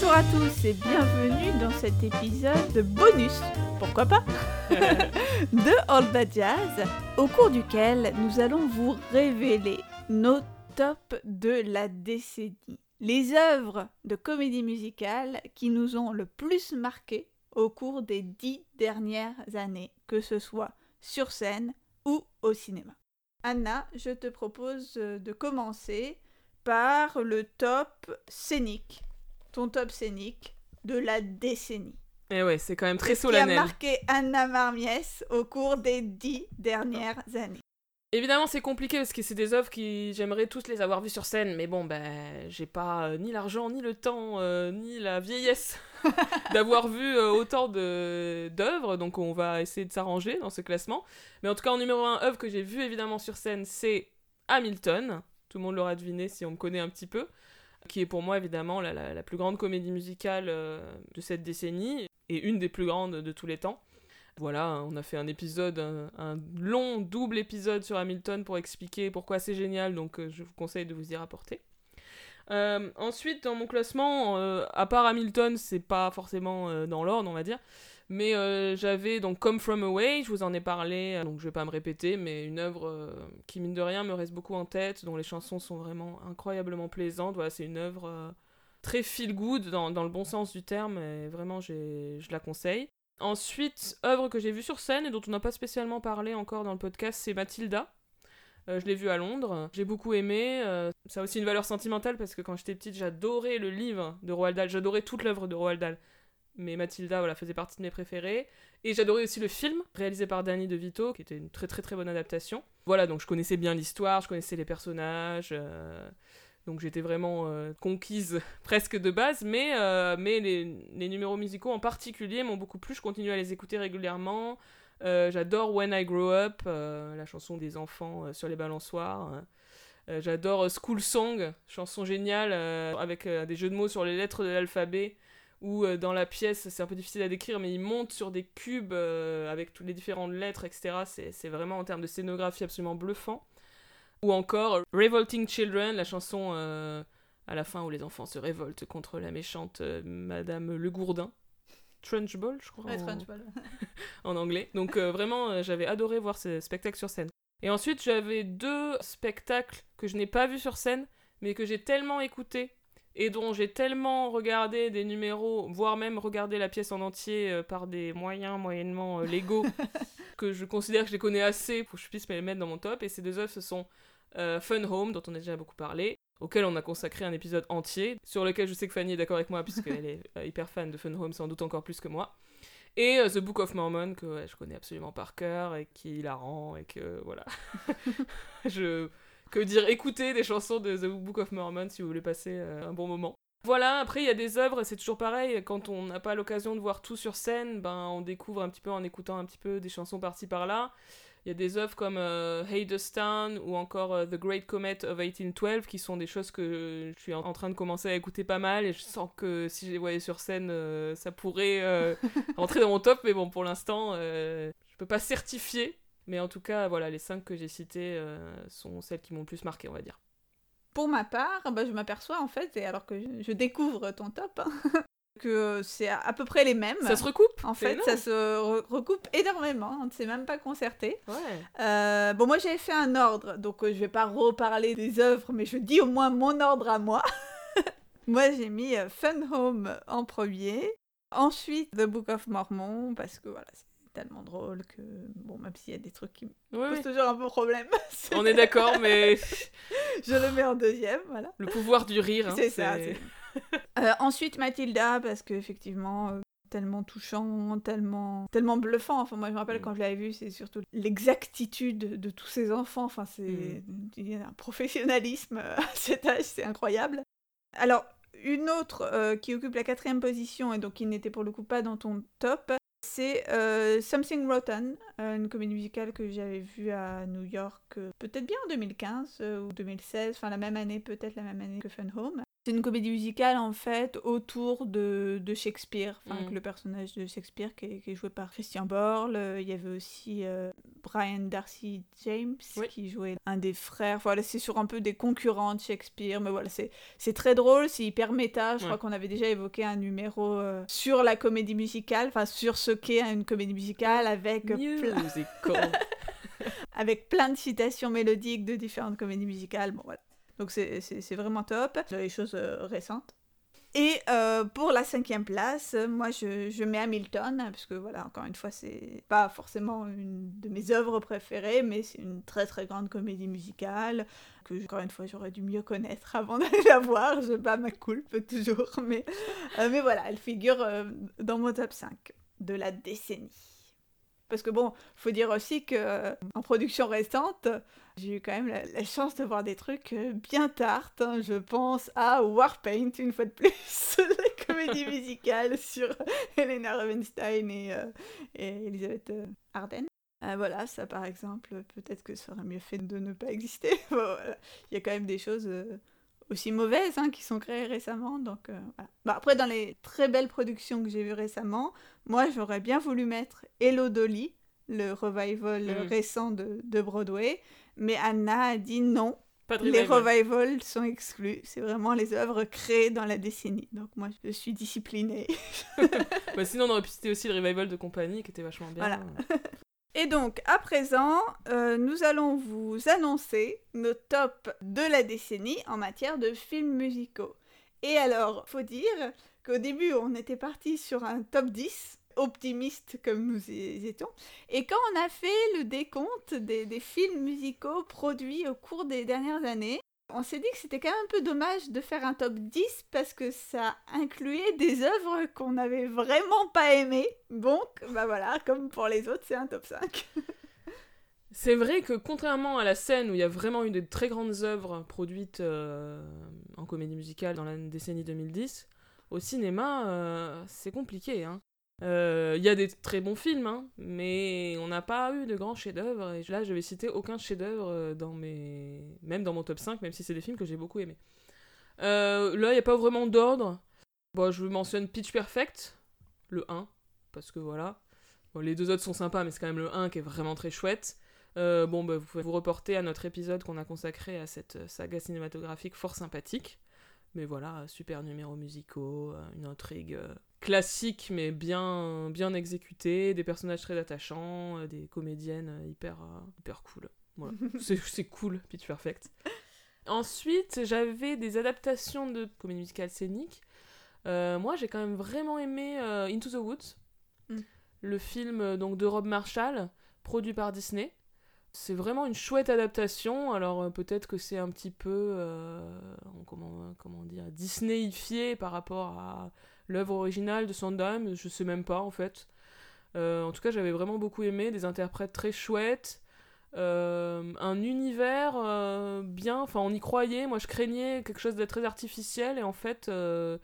Bonjour à tous et bienvenue dans cet épisode de bonus, pourquoi pas, de All That Jazz, au cours duquel nous allons vous révéler nos tops de la décennie. Les œuvres de comédie musicale qui nous ont le plus marqué au cours des dix dernières années, que ce soit sur scène ou au cinéma. Anna, je te propose de commencer par le top scénique, ton top scénique de la décennie. Et ouais, c'est quand même très Qu'est-ce qui a solennel. marqué Anna Marmiès au cours des dix dernières années. Évidemment, c'est compliqué parce que c'est des œuvres qui j'aimerais tous les avoir vues sur scène, mais bon, ben, j'ai pas euh, ni l'argent, ni le temps, euh, ni la vieillesse d'avoir vu euh, autant d'œuvres, donc on va essayer de s'arranger dans ce classement. Mais en tout cas, en numéro 1, œuvre que j'ai vue évidemment sur scène, c'est Hamilton. Tout le monde l'aura deviné si on me connaît un petit peu. Qui est pour moi évidemment la, la- plus grande comédie musicale euh, de cette décennie et une des plus grandes de tous les temps. Voilà, on a fait un épisode, un, long double épisode sur Hamilton pour expliquer pourquoi c'est génial, donc euh, je vous conseille de vous y rapporter. Euh, ensuite, dans mon classement, à part Hamilton, c'est pas forcément dans l'ordre, on va dire, mais euh, j'avais donc Come From Away, je vous en ai parlé, euh, donc je vais pas me répéter, mais une œuvre euh, qui, mine de rien, me reste beaucoup en tête, dont les chansons sont vraiment incroyablement plaisantes. C'est une œuvre très feel good dans, dans le bon sens du terme, et vraiment, je la conseille. Ensuite, œuvre que j'ai vue sur scène et dont on n'a pas spécialement parlé encore dans le podcast, c'est Mathilda. Je l'ai vue à Londres, j'ai beaucoup aimé. ça a aussi une valeur sentimentale parce que quand j'étais petite, j'adorais le livre de Roald Dahl, j'adorais toute l'œuvre de Roald Dahl. Mais Mathilda, voilà, faisait partie de mes préférés. Et j'adorais aussi le film, réalisé par Danny DeVito, qui était une très très très bonne adaptation. Voilà, donc je connaissais bien l'histoire, je connaissais les personnages. euh, donc j'étais vraiment euh, conquise presque de base, mais, euh, mais les, numéros musicaux en particulier m'ont beaucoup plu. Je continue à les écouter régulièrement. J'adore When I Grow Up, la chanson des enfants sur les balançoires. J'adore School Song, chanson géniale avec des jeux de mots sur les lettres de l'alphabet. Où euh, dans la pièce, c'est un peu difficile à décrire, mais ils montent sur des cubes euh, avec toutes les différentes lettres, etc. C'est vraiment en termes de scénographie absolument bluffant. Ou encore Revolting Children, la chanson euh, à la fin où les enfants se révoltent contre la méchante euh, Madame Le Gourdin. Trunchbull, je crois, Ouais, en, en anglais. Donc euh, vraiment, euh, j'avais adoré voir ce spectacle sur scène. Et ensuite, j'avais deux spectacles que je n'ai pas vus sur scène, mais que j'ai tellement écouté et dont j'ai tellement regardé des numéros, voire même regardé la pièce en entier euh, par des moyens moyennement euh, légaux, que je considère que je les connais assez pour que je puisse me les mettre dans mon top. Et ces deux œuvres, ce sont euh, Fun Home, dont on a déjà beaucoup parlé, auquel on a consacré un épisode entier, sur lequel je sais que Fanny est d'accord avec moi, puisqu'elle est hyper fan de Fun Home, sans doute encore plus que moi. Et The Book of Mormon, que ouais, je connais absolument par cœur, et qui est hilarant, et que voilà. je. Que dire, écouter des chansons de The Book of Mormon si vous voulez passer euh, un bon moment. Voilà, après il y a des œuvres, c'est toujours pareil, quand on n'a pas l'occasion de voir tout sur scène, ben on découvre un petit peu en écoutant un petit peu des chansons par-ci par-là. Il y a des œuvres comme euh, Hadestown ou encore euh, The Great Comet of 1812 qui sont des choses que je suis en train de commencer à écouter pas mal et je sens que si je les voyais sur scène, euh, ça pourrait rentrer dans mon top, mais bon, pour l'instant, je peux pas certifier. Mais en tout cas, voilà, les cinq que j'ai citées euh, sont celles qui m'ont le plus marqué, on va dire. Pour ma part, bah, je m'aperçois en fait, et alors que je, je découvre ton top, hein, que c'est à, à peu près les mêmes. Ça se recoupe En fait, énorme. ça se re- recoupe énormément, on ne s'est même pas concerté. Ouais. Euh, bon, moi j'avais fait un ordre, donc euh, je vais pas reparler des œuvres, mais je dis au moins mon ordre à moi. moi j'ai mis euh, Fun Home en premier, ensuite The Book of Mormon, parce que voilà, c'est tellement drôle que, bon, même s'il y a des trucs qui me Ouais, posent toujours un peu problème, c'est- On est d'accord, mais je le mets en deuxième, voilà. le pouvoir du rire. hein, c'est ça. Euh, ensuite Mathilda, parce que effectivement, euh, tellement touchant, tellement, tellement bluffant. Enfin, moi, je me rappelle Mm. quand je l'avais vu, c'est surtout l'exactitude de tous ces enfants. Enfin, c'est a un professionnalisme euh, à cet âge, c'est incroyable. Alors, une autre euh, qui occupe la quatrième position et donc qui n'était pour le coup pas dans ton top, c'est euh, Something Rotten, euh, une comédie musicale que j'avais vue à New York, euh, peut-être bien en 2015 euh, ou 2016, enfin la même année, peut-être la même année que Fun Home. C'est une comédie musicale en fait autour de, de Shakespeare, enfin, Mm. le personnage de Shakespeare qui est, qui est joué par Christian Borle. Euh, Il y avait aussi euh, Brian Darcy James Oui. qui jouait un des frères. Voilà, c'est sur un peu des concurrents de Shakespeare, mais voilà, c'est très drôle, c'est hyper méta. Je Ouais. crois qu'on avait déjà évoqué un numéro euh, sur la comédie musicale, enfin sur ce qu'est une comédie musicale avec plein, avec plein de citations mélodiques de différentes comédies musicales. Bon, voilà. Donc c'est- vraiment top. Les choses euh, récentes. Et euh, pour la cinquième place, moi je, je mets Hamilton, parce que voilà, encore une fois, c'est pas forcément une de mes œuvres préférées, mais c'est une très très grande comédie musicale que, encore une fois, j'aurais dû mieux connaître avant d'aller la voir. Je bats ma coulpe toujours, mais, euh, mais voilà, elle figure dans mon top 5 de la décennie. Parce que bon, faut dire aussi que euh, en production récente, j'ai eu quand même la, la chance de voir des trucs euh, bien tartes. hein. Je pense à Warpaint, une fois de plus, la comédie musicale sur Helena Rubinstein et, euh, et Elisabeth euh, Arden. Euh, voilà, ça par exemple, peut-être que ça aurait mieux fait de ne pas exister. Bon, voilà. Il y a quand même des choses euh, aussi mauvaises hein, qui sont créées récemment. Donc, euh, voilà. Bah, après, dans les très belles productions que j'ai vues récemment, moi j'aurais bien voulu mettre Hello Dolly, le revival Mm. récent de, de Broadway. Mais Anna a dit non, Pas de les revival. revivals sont exclus. C'est vraiment les œuvres créées dans la décennie. Donc moi, je suis disciplinée. Bah, sinon, on aurait pu citer aussi le revival de compagnie qui était vachement bien. Voilà. Et donc, à présent, euh, nous allons vous annoncer nos tops de la décennie en matière de films musicaux. Et alors, faut dire qu'au début, on était parti sur un top 10, optimiste comme nous étions. Et quand on a fait le décompte des films musicaux produits au cours des dernières années, on s'est dit que c'était quand même un peu dommage de faire un top 10 parce que ça incluait des œuvres qu'on n'avait vraiment pas aimées. Donc, bah voilà, comme pour les autres, c'est un top 5. C'est vrai que contrairement à la scène où il y a vraiment eu de très grandes œuvres produites euh, en comédie musicale dans la décennie 2010, au cinéma, euh, c'est compliqué. hein. Euh, Il y a des très bons films, hein, mais on n'a pas eu de grands chefs-d'œuvre. Et là, je vais citer aucun chef-d'œuvre euh, dans mes, même dans mon top 5, même si c'est des films que j'ai beaucoup aimés. Euh, là, il n'y a pas vraiment d'ordre. Bon, je vous mentionne Pitch Perfect, le 1, parce que voilà. Les deux autres sont sympas, mais c'est quand même le 1 qui est vraiment très chouette. Bon, bah, vous pouvez vous reporter à notre épisode qu'on a consacré à cette saga cinématographique fort sympathique. Mais voilà, super numéros musicaux, une intrigue classique mais bien, bien exécutée, des personnages très attachants, euh, des comédiennes euh, hyper, euh, hyper cool. Voilà, c'est c'est cool, Pitch Perfect. Ensuite, j'avais des adaptations de comédie musicale scénique. Euh, moi, j'ai quand même vraiment aimé euh, Into the Woods, Mm. le film donc de Rob Marshall, produit par Disney. C'est vraiment une chouette adaptation. Alors euh, peut-être que c'est un petit peu euh, comment comment dire par rapport à l'œuvre originale de Sondheim. Je sais même pas en fait. Euh, en tout cas, j'avais vraiment beaucoup aimé des interprètes très chouettes. euh, un univers bien, enfin on y croyait, moi je craignais quelque chose de très artificiel et en fait le,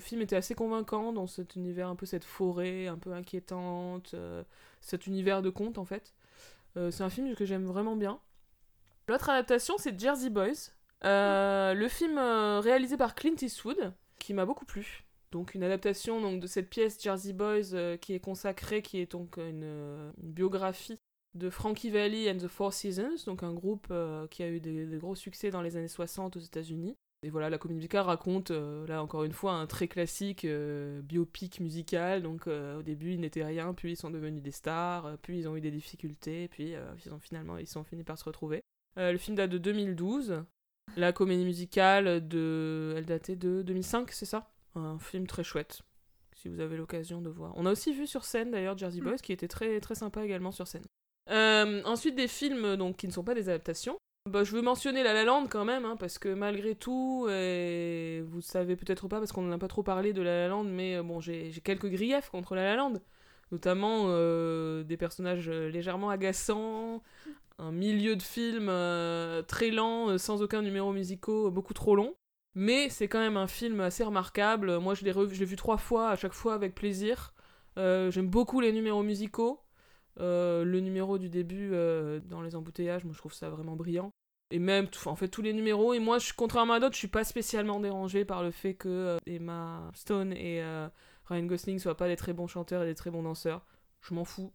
film était assez convaincant dans cet univers, un peu cette forêt un peu inquiétante, cet univers de conte en fait. Euh, c'est un film que j'aime vraiment bien. L'autre adaptation, c'est Jersey Boys. Euh, le film euh, réalisé par Clint Eastwood, qui m'a beaucoup plu. Donc une adaptation donc, de cette pièce Jersey Boys qui est consacrée, qui est donc une, biographie de Frankie Valli and the Four Seasons, donc un groupe qui a eu des, des gros succès dans les années 60 aux États-Unis. Et voilà, la comédie musicale raconte, euh, là encore une fois, un très classique euh, biopic musical. Donc euh, au début, ils n'étaient rien, puis ils sont devenus des stars, puis ils ont eu des difficultés, puis ils ont finalement ils sont finis par se retrouver. Le film date de 2012. La comédie musicale de, elle datait de 2005, c'est ça? Un film très chouette. Si vous avez l'occasion de voir. On a aussi vu sur scène d'ailleurs Jersey Boys, qui était très très sympa également sur scène. Ensuite des films donc qui ne sont pas des adaptations. Bah, je veux mentionner La La Land quand même, hein, parce que malgré tout, et vous savez peut-être pas parce qu'on n'en a pas trop parlé de La La Land, mais euh, bon, j'ai quelques griefs contre La La Land, notamment euh, des personnages euh, légèrement agaçants, un milieu de film très lent, sans aucun numéro musicaux, beaucoup trop long. Mais c'est quand même un film assez remarquable. Moi, je l'ai vu trois fois, à chaque fois avec plaisir. J'aime beaucoup les numéros musicaux. Le numéro du début dans les embouteillages, moi je trouve ça vraiment brillant. Et même, en fait, tous les numéros. Et moi, je, contrairement à d'autres, je suis pas spécialement dérangée par le fait que Emma Stone et Ryan Gosling soient pas des très bons chanteurs et des très bons danseurs. Je m'en fous.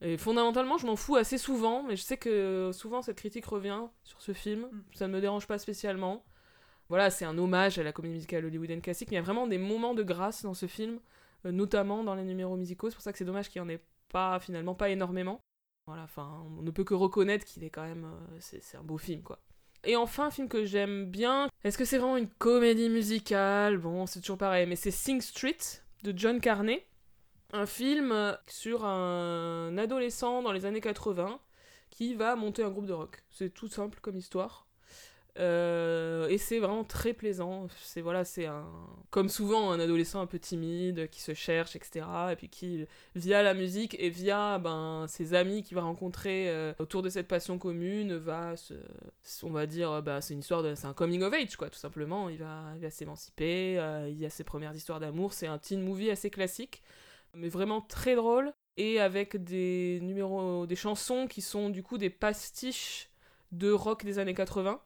Et fondamentalement, je m'en fous assez souvent, mais je sais que souvent cette critique revient sur ce film. Mm. Ça ne me dérange pas spécialement. Voilà, c'est un hommage à la comédie musicale hollywoodienne classique, mais il y a vraiment des moments de grâce dans ce film, euh, notamment dans les numéros musicaux. C'est pour ça que c'est dommage qu'il n'y en ait pas, finalement, pas énormément. Voilà, enfin, on ne peut que reconnaître qu'il est quand même. Euh, c'est un beau film, quoi. Et enfin, un film que j'aime bien. Est-ce que c'est vraiment une comédie musicale? Bon, c'est toujours pareil, mais c'est Sing Street de John Carney un film sur un adolescent dans les années 80 qui va monter un groupe de rock. C'est tout simple comme histoire. Euh, et c'est vraiment très plaisant. C'est voilà, c'est un comme souvent un adolescent un peu timide qui se cherche, etc. Et puis qui via la musique et via ben ses amis qu'il va rencontrer euh, autour de cette passion commune va se, on va dire bah c'est une histoire c'est un coming of age quoi tout simplement. Il va il va s'émanciper. Euh, il y a ses premières histoires d'amour. C'est un teen movie assez classique mais vraiment très drôle et avec des numéros, des chansons qui sont du coup des pastiches de rock des années 80.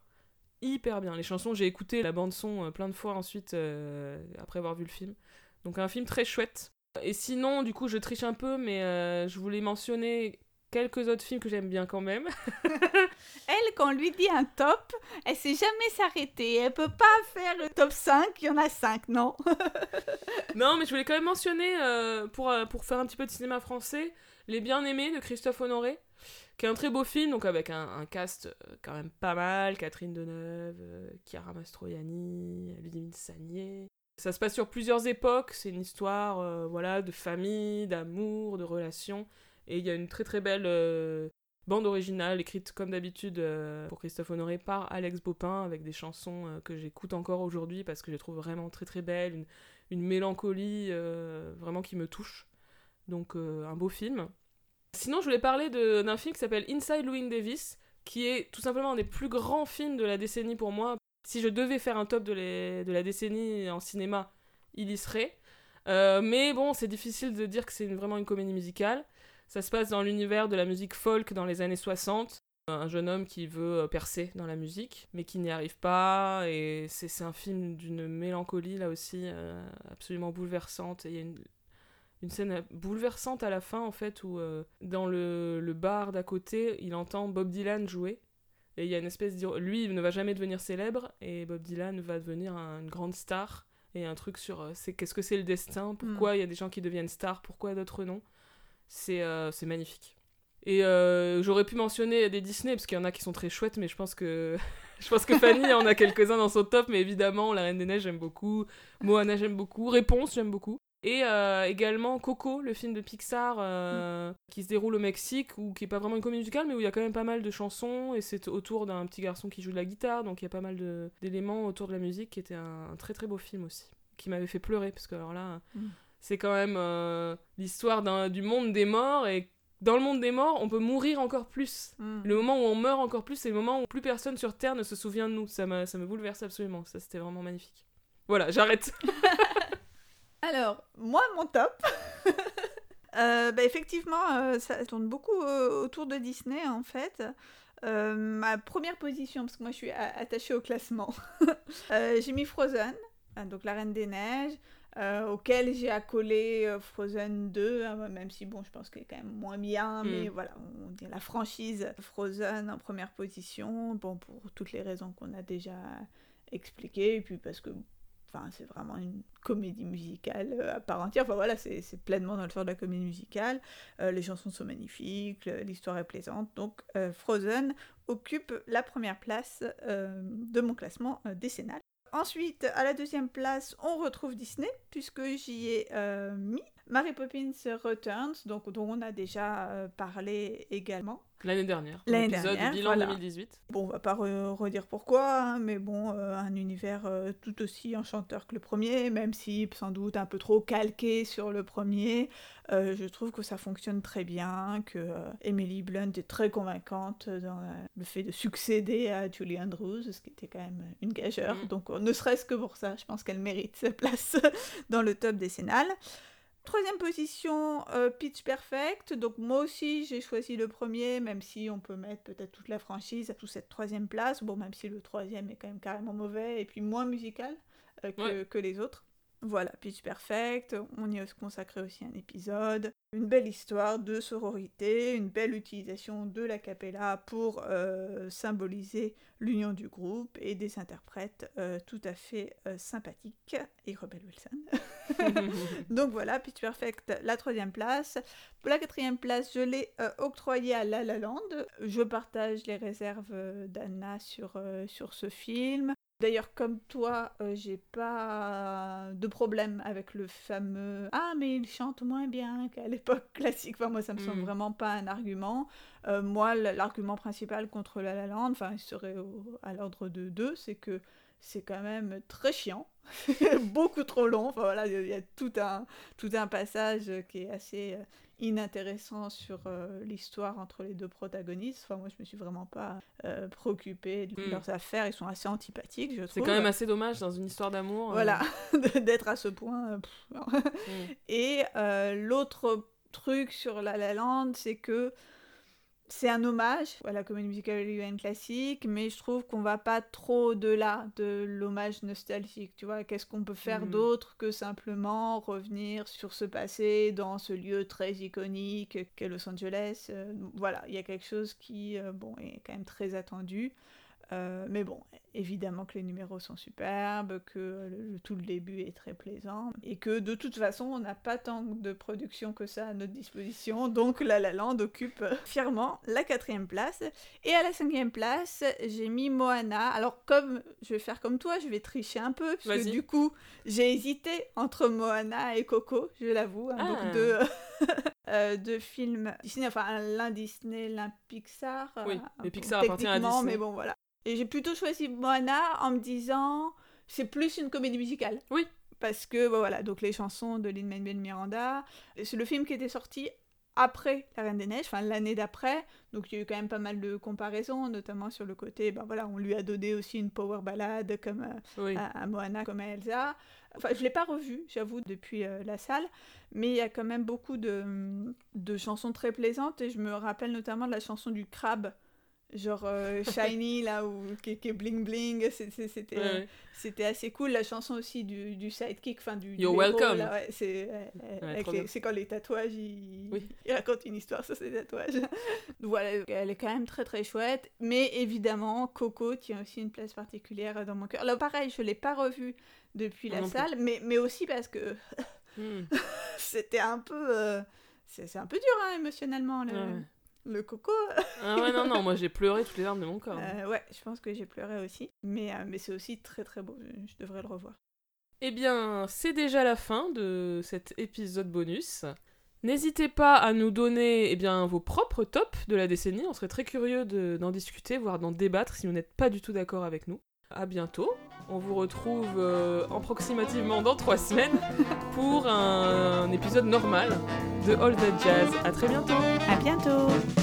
Hyper bien. Les chansons, j'ai écouté la bande son euh, plein de fois ensuite euh, après avoir vu le film. Donc un film très chouette. Et sinon, du coup, je triche un peu, mais euh, je voulais mentionner quelques autres films que j'aime bien quand même. elle, quand on lui dit un top, elle sait jamais s'arrêter. Elle peut pas faire le top 5, il y en a 5, non? Non, mais je voulais quand même mentionner, euh, pour, pour faire un petit peu de cinéma français, Les Bien-Aimés de Christophe Honoré, qui est un très beau film, donc avec un, cast euh, quand même pas mal, Catherine Deneuve, Chiara Mastroianni, Ludivine Sagnier. Ça se passe sur plusieurs époques, c'est une histoire voilà, de famille, d'amour, de relations. Et il y a une très très belle euh, bande originale écrite comme d'habitude euh, pour Christophe Honoré par Alex Bopin avec des chansons euh, que j'écoute encore aujourd'hui parce que je les trouve vraiment très très belles, une, une mélancolie vraiment qui me touche. Donc un beau film. Sinon, je voulais parler d'un film qui s'appelle Inside Louis Davis, qui est tout simplement un des plus grands films de la décennie pour moi. Si je devais faire un top de, la décennie en cinéma, il y serait. mais bon, c'est difficile de dire que c'est vraiment une comédie musicale. Ça se passe dans l'univers de la musique folk dans les années 60. Un jeune homme qui veut euh, percer dans la musique, mais qui n'y arrive pas. Et c'est un film d'une mélancolie, là aussi, euh, absolument bouleversante. Et une, scène bouleversante à la fin, en fait, où euh, dans le, le bar d'à côté, il entend Bob Dylan jouer. Et il y a une espèce de... Lui, il ne va jamais devenir célèbre, et Bob Dylan va devenir une grande star. Et un truc sur c'est qu'est-ce que c'est le destin, pourquoi hmm. il y a des gens qui deviennent stars, pourquoi d'autres non. Euh, c'est magnifique. Et euh, j'aurais pu mentionner des Disney, parce qu'il y en a qui sont très chouettes, mais je pense que, je pense que Fanny en a quelques-uns dans son top, mais évidemment, La Reine des Neiges, j'aime beaucoup. Moana, j'aime beaucoup. Réponse, j'aime beaucoup. Et euh, également Coco, le film de Pixar qui se déroule au Mexique, ou qui est pas vraiment une comédie musicale, mais où il y a quand même pas mal de chansons, et c'est autour d'un petit garçon qui joue de la guitare, donc il y a pas mal d'éléments autour de la musique, qui était un, très très beau film aussi, qui m'avait fait pleurer, parce que alors là, mm c'est quand même euh, l'histoire du monde des morts et dans le monde des morts, on peut mourir encore plus. Hmm. Le moment où on meurt encore plus, c'est le moment où plus personne sur Terre ne se souvient de nous. Ça, ça me bouleverse absolument. Ça, c'était vraiment magnifique. Voilà, j'arrête. Alors, moi, mon top. Euh, bah, effectivement, euh, ça tourne beaucoup autour de Disney, en fait. ma première position, parce que moi, je suis attachée au classement. J'ai mis Frozen, donc La Reine des Neiges. Euh, auquel j'ai accolé euh, Frozen 2, hein, même si bon, je pense qu'il est quand même moins bien, mais mm. voilà, on dit la franchise Frozen en première position, bon, pour toutes les raisons qu'on a déjà expliquées, et puis parce que enfin, c'est vraiment une comédie musicale euh, à part entière, enfin voilà, c'est pleinement dans le sort de la comédie musicale, les chansons sont magnifiques, l'histoire est plaisante, donc Frozen occupe la première place de mon classement décennal. Ensuite, à la deuxième place, on retrouve Disney, puisque j'y ai euh, mis Mary Poppins Returns, donc, dont on a déjà euh, parlé également. L'année dernière. L'année dernière. bilan 2018. Bon, on va pas redire pourquoi, hein, mais bon, euh, un univers euh, tout aussi enchanteur que le premier, même si sans doute un peu trop calqué sur le premier. Je trouve que ça fonctionne très bien, que Emily Blunt est très convaincante dans le fait de succéder à Julie Andrews, ce qui était quand même une gageure. Mm. Donc, ne serait-ce que pour ça, je pense qu'elle mérite sa place dans le top décennal. Troisième position, euh, Pitch Perfect. Donc moi aussi j'ai choisi le premier, même si on peut mettre peut-être toute la franchise sous cette troisième place. Bon, même si le troisième est quand même carrément mauvais et puis moins musical euh, que, Ouais. que les autres. Voilà, Pitch Perfect, on y a consacré aussi un épisode. Une belle histoire de sororité, une belle utilisation de la cappella pour euh, symboliser l'union du groupe et des interprètes euh, tout à fait euh, sympathiques et Rebel Wilson. Donc voilà, Pitch Perfect, la troisième place. Pour la quatrième place, je l'ai octroyée à La La Land. Je partage les réserves d'Anna sur, sur ce film. D'ailleurs, comme toi, euh, j'ai pas de problème avec le fameux Ah, mais il chante moins bien qu'à l'époque classique. Enfin, moi, ça me semble Mm. vraiment pas un argument. Euh, moi, l'argument principal contre La La Land, enfin, il serait au- à l'ordre de deux, c'est que c'est quand même très chiant, beaucoup trop long. Enfin voilà, il y a- il y a tout un, tout un passage qui est assez euh, inintéressant sur euh, l'histoire entre les deux protagonistes. Enfin moi, je me suis vraiment pas euh, préoccupée de Mm. leurs affaires. Ils sont assez antipathiques, je trouve. C'est quand même assez dommage dans une histoire d'amour. euh, Voilà, d'être à ce point. euh, pff, non. mm. Et l'autre truc sur La La Land, c'est que c'est un hommage à la comédie musicale hollywoodienne classique, mais je trouve qu'on va pas trop au-delà de l'hommage nostalgique. Tu vois, qu'est-ce qu'on peut faire Mhm. d'autre que simplement revenir sur ce passé dans ce lieu très iconique qu'est Los Angeles. Euh, voilà, il y a quelque chose qui, euh, bon, est quand même très attendu. Euh, mais bon, évidemment que les numéros sont superbes, que le- tout le début est très plaisant, et que de toute façon, on n'a pas tant de production que ça à notre disposition, donc La La Land occupe fièrement la quatrième place. Et à la cinquième place, j'ai mis Moana. Alors comme je vais faire comme toi, je vais tricher un peu, parce que du coup, j'ai hésité entre Moana et Coco, je l'avoue, hein, Ah. donc deux, euh, deux films Disney, enfin l'un Disney, l'un Pixar. Oui, euh, mais Pixar appartient à Disney. Mais bon, voilà. Et j'ai plutôt choisi Moana en me disant, c'est plus une comédie musicale. Oui. Parce que, bon, voilà, donc les chansons de Lin-Manuel Miranda, c'est le film qui était sorti après La Reine des Neiges, enfin l'année d'après, donc il y a eu quand même pas mal de comparaisons, notamment sur le côté, ben voilà, on lui a donné aussi une power ballade comme euh, Oui. à, à Moana comme à Elsa. Enfin, je l'ai pas revu, j'avoue, depuis euh, la salle, mais il y a quand même beaucoup de, de chansons très plaisantes et je me rappelle notamment de la chanson du crabe, genre euh, Shiny là où qui, est bling bling, c'était Ouais, euh, c'était assez cool. La chanson aussi du, du sidekick, enfin du, You're welcome. ouais, c'est euh, Ouais, c'est quand les tatouages ils, Oui. ils racontent une histoire sur ces tatouages. Voilà, elle est quand même très très chouette. Mais évidemment, Coco tient aussi une place particulière dans mon cœur. Là, pareil, je l'ai pas revu depuis la non plus. salle, mais, mais aussi parce que Mm. c'était un peu. euh, c'est un peu dur hein, émotionnellement, le. Le Coco. Ah ouais, non, non, moi j'ai pleuré toutes les larmes de mon corps. Euh, ouais, je pense que j'ai pleuré aussi. Mais, euh, mais c'est aussi très très beau. Je, je devrais le revoir. Eh bien, c'est déjà la fin de cet épisode bonus. N'hésitez pas à nous donner eh bien, vos propres tops de la décennie. On serait très curieux de- d'en discuter, voire d'en débattre si vous n'êtes pas du tout d'accord avec nous. À bientôt. On vous retrouve euh, approximativement dans trois semaines pour un, épisode normal de All That Jazz. À très bientôt. À bientôt!